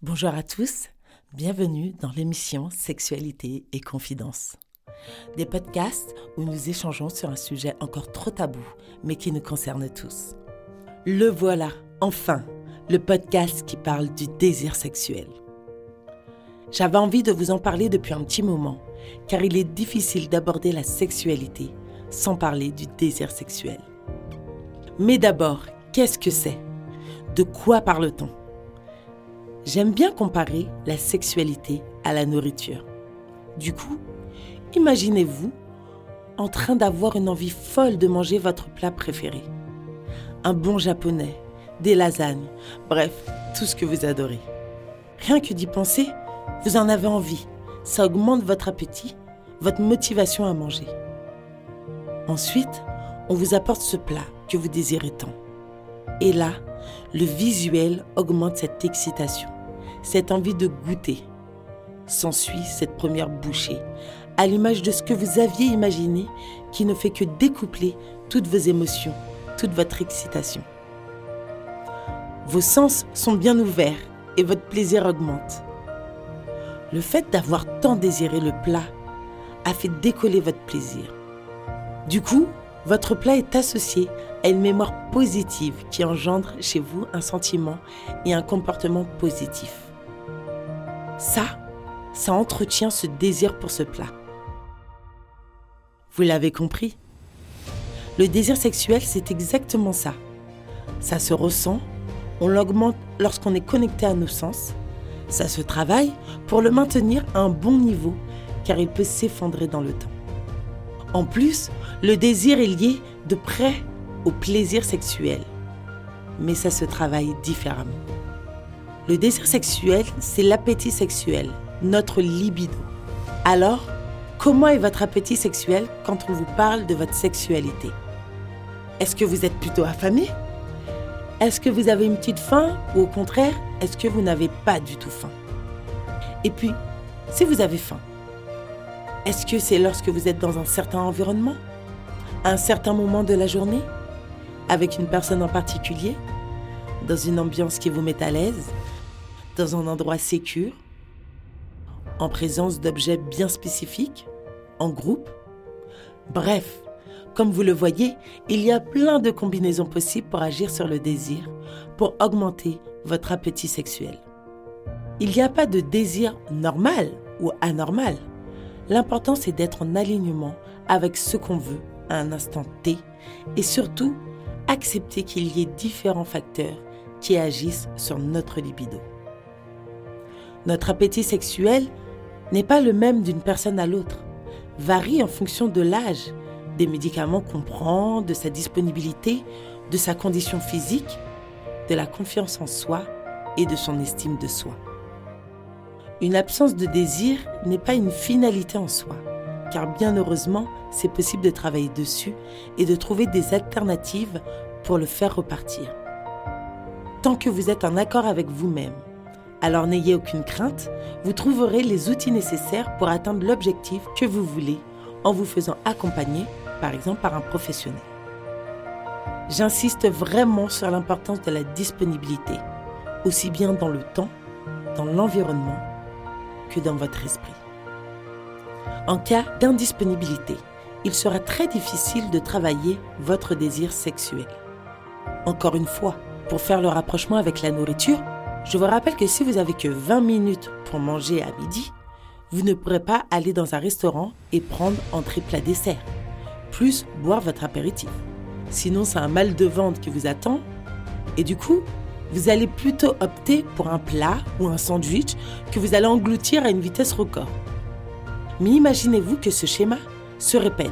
Bonjour à tous, bienvenue dans l'émission Sexualité et Confidence. Des podcasts où nous échangeons sur un sujet encore trop tabou, mais qui nous concerne tous. Le voilà, enfin, le podcast qui parle du désir sexuel. J'avais envie de vous en parler depuis un petit moment, car il est difficile d'aborder la sexualité sans parler du désir sexuel. Mais d'abord, qu'est-ce que c'est? De quoi parle-t-on? J'aime bien comparer la sexualité à la nourriture. Du coup, imaginez-vous en train d'avoir une envie folle de manger votre plat préféré. Un bon japonais, des lasagnes, bref, tout ce que vous adorez. Rien que d'y penser, vous en avez envie. Ça augmente votre appétit, votre motivation à manger. Ensuite, on vous apporte ce plat que vous désirez tant. Et là, le visuel augmente cette excitation cette envie de goûter. S'ensuit cette première bouchée, à l'image de ce que vous aviez imaginé, qui ne fait que découpler toutes vos émotions, toute votre excitation. Vos sens sont bien ouverts et votre plaisir augmente. Le fait d'avoir tant désiré le plat a fait décoller votre plaisir. Du coup, votre plat est associé à une mémoire positive qui engendre chez vous un sentiment et un comportement positif. Ça, ça entretient ce désir pour ce plat. Vous l'avez compris Le désir sexuel, c'est exactement ça. Ça se ressent, on l'augmente lorsqu'on est connecté à nos sens. Ça se travaille pour le maintenir à un bon niveau, car il peut s'effondrer dans le temps. En plus, le désir est lié de près au plaisir sexuel. Mais ça se travaille différemment. Le désir sexuel, c'est l'appétit sexuel, notre libido. Alors, comment est votre appétit sexuel quand on vous parle de votre sexualité? Est-ce que vous êtes plutôt affamé? Est-ce que vous avez une petite faim ou au contraire, est-ce que vous n'avez pas du tout faim? Et puis, si vous avez faim, est-ce que c'est lorsque vous êtes dans un certain environnement? À un certain moment de la journée? Avec une personne en particulier? Dans une ambiance qui vous met à l'aise? Dans un endroit sécur, en présence d'objets bien spécifiques, en groupe. Bref, comme vous le voyez, il y a plein de combinaisons possibles pour agir sur le désir, pour augmenter votre appétit sexuel. Il n'y a pas de désir normal ou anormal. L'important c'est d'être en alignement avec ce qu'on veut à un instant T et surtout accepter qu'il y ait différents facteurs qui agissent sur notre libido. Notre appétit sexuel n'est pas le même d'une personne à l'autre, varie en fonction de l'âge, des médicaments qu'on prend, de sa disponibilité, de sa condition physique, de la confiance en soi et de son estime de soi. Une absence de désir n'est pas une finalité en soi, car bien heureusement, c'est possible de travailler dessus et de trouver des alternatives pour le faire repartir. Tant que vous êtes en accord avec vous-même, alors n'ayez aucune crainte, vous trouverez les outils nécessaires pour atteindre l'objectif que vous voulez en vous faisant accompagner, par exemple par un professionnel. J'insiste vraiment sur l'importance de la disponibilité, aussi bien dans le temps, dans l'environnement, que dans votre esprit. En cas d'indisponibilité, il sera très difficile de travailler votre désir sexuel. Encore une fois, pour faire le rapprochement avec la nourriture, je vous rappelle que si vous avez que 20 minutes pour manger à midi, vous ne pourrez pas aller dans un restaurant et prendre entrée plat dessert, plus boire votre apéritif. Sinon, c'est un mal de ventre qui vous attend et du coup, vous allez plutôt opter pour un plat ou un sandwich que vous allez engloutir à une vitesse record. Mais imaginez-vous que ce schéma se répète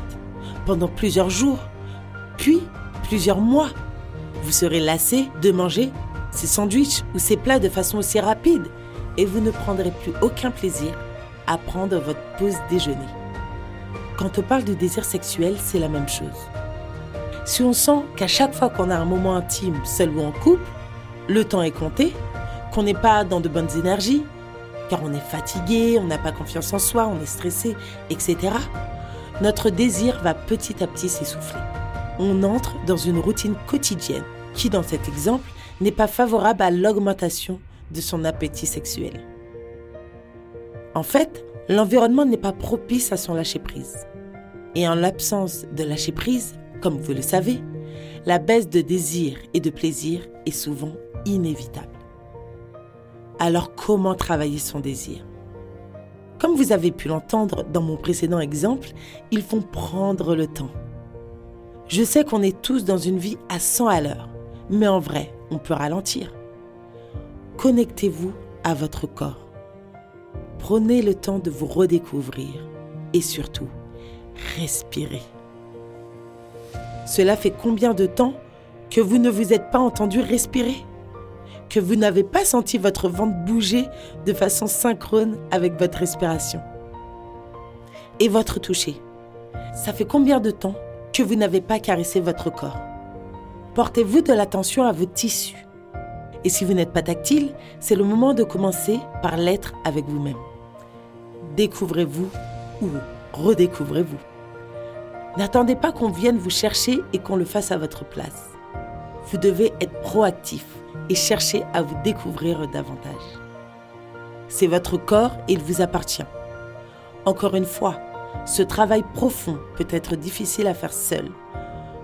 pendant plusieurs jours, puis plusieurs mois. Vous serez lassé de manger ces sandwichs ou ces plats de façon aussi rapide et vous ne prendrez plus aucun plaisir à prendre votre pause déjeuner. Quand on parle de désir sexuel, c'est la même chose. Si on sent qu'à chaque fois qu'on a un moment intime, seul ou en couple, le temps est compté, qu'on n'est pas dans de bonnes énergies, car on est fatigué, on n'a pas confiance en soi, on est stressé, etc., notre désir va petit à petit s'essouffler. On entre dans une routine quotidienne qui, dans cet exemple, n'est pas favorable à l'augmentation de son appétit sexuel. En fait, l'environnement n'est pas propice à son lâcher-prise. Et en l'absence de lâcher-prise, comme vous le savez, la baisse de désir et de plaisir est souvent inévitable. Alors comment travailler son désir? Comme vous avez pu l'entendre dans mon précédent exemple, il faut prendre le temps. Je sais qu'on est tous dans une vie à 100 à l'heure, mais en vrai, on peut ralentir. Connectez-vous à votre corps. Prenez le temps de vous redécouvrir et surtout, respirez. Cela fait combien de temps que vous ne vous êtes pas entendu respirer? Que vous n'avez pas senti votre ventre bouger de façon synchrone avec votre respiration? Et votre toucher? Ça fait combien de temps que vous n'avez pas caressé votre corps? Portez-vous de l'attention à vos tissus. Et si vous n'êtes pas tactile, c'est le moment de commencer par l'être avec vous-même. Découvrez-vous ou redécouvrez-vous. N'attendez pas qu'on vienne vous chercher et qu'on le fasse à votre place. Vous devez être proactif et chercher à vous découvrir davantage. C'est votre corps et il vous appartient. Encore une fois, ce travail profond peut être difficile à faire seul.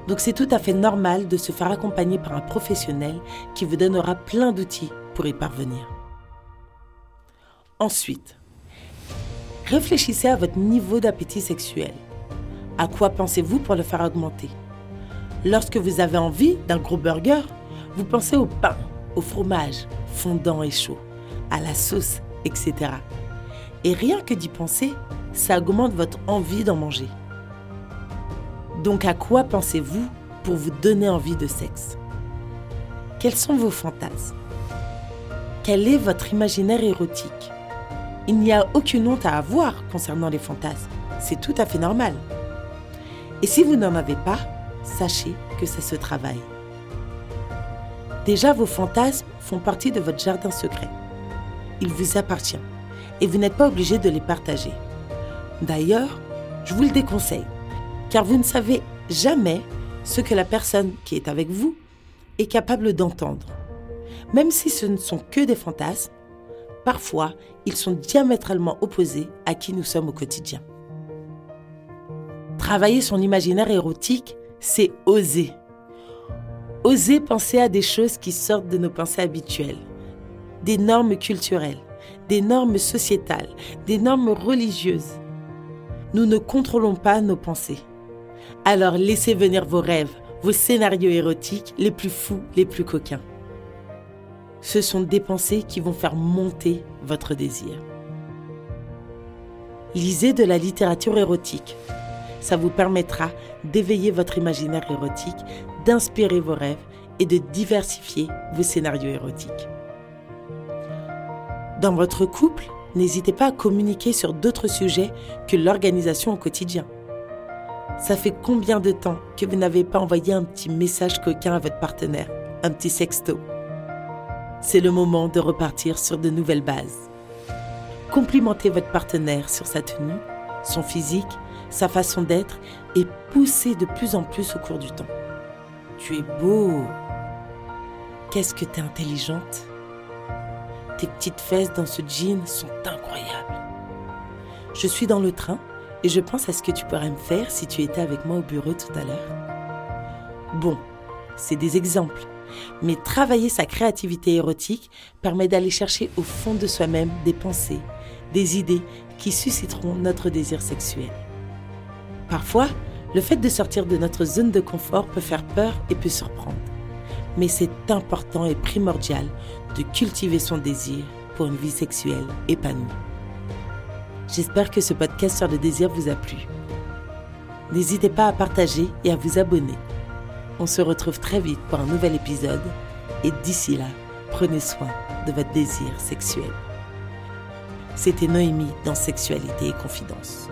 Donc c'est tout à fait normal de se faire accompagner par un professionnel qui vous donnera plein d'outils pour y parvenir. Ensuite, réfléchissez à votre niveau d'appétit sexuel. À quoi pensez-vous pour le faire augmenter? Lorsque vous avez envie d'un gros burger, vous pensez au pain, au fromage, fondant et chaud, à la sauce, etc. Et rien que d'y penser, ça augmente votre envie d'en manger. Donc à quoi pensez-vous pour vous donner envie de sexe? Quels sont vos fantasmes? Quel est votre imaginaire érotique? Il n'y a aucune honte à avoir concernant les fantasmes. C'est tout à fait normal. Et si vous n'en avez pas, sachez que ça se travaille. Déjà, vos fantasmes font partie de votre jardin secret. Il vous appartient et vous n'êtes pas obligé de les partager. D'ailleurs, je vous le déconseille, car vous ne savez jamais ce que la personne qui est avec vous est capable d'entendre. Même si ce ne sont que des fantasmes, parfois ils sont diamétralement opposés à qui nous sommes au quotidien. Travailler son imaginaire érotique, c'est oser. Oser penser à des choses qui sortent de nos pensées habituelles, des normes culturelles, des normes sociétales, des normes religieuses. Nous ne contrôlons pas nos pensées. Alors laissez venir vos rêves, vos scénarios érotiques les plus fous, les plus coquins. Ce sont des pensées qui vont faire monter votre désir. Lisez de la littérature érotique, ça vous permettra d'éveiller votre imaginaire érotique, d'inspirer vos rêves et de diversifier vos scénarios érotiques. Dans votre couple, n'hésitez pas à communiquer sur d'autres sujets que l'organisation au quotidien. Ça fait combien de temps que vous n'avez pas envoyé un petit message coquin à votre partenaire, un petit sexto? C'est le moment de repartir sur de nouvelles bases. Complimentez votre partenaire sur sa tenue, son physique sa façon d'être est poussée de plus en plus au cours du temps. Tu es beau. Qu'est-ce que tu es intelligente. Tes petites fesses dans ce jean sont incroyables. Je suis dans le train et je pense à ce que tu pourrais me faire si tu étais avec moi au bureau tout à l'heure. Bon, c'est des exemples. Mais travailler sa créativité érotique permet d'aller chercher au fond de soi-même des pensées, des idées qui susciteront notre désir sexuel. Parfois, le fait de sortir de notre zone de confort peut faire peur et peut surprendre. Mais c'est important et primordial de cultiver son désir pour une vie sexuelle épanouie. J'espère que ce podcast sur le désir vous a plu. N'hésitez pas à partager et à vous abonner. On se retrouve très vite pour un nouvel épisode et d'ici là, prenez soin de votre désir sexuel. C'était Noémie dans Sexualité et Confidence.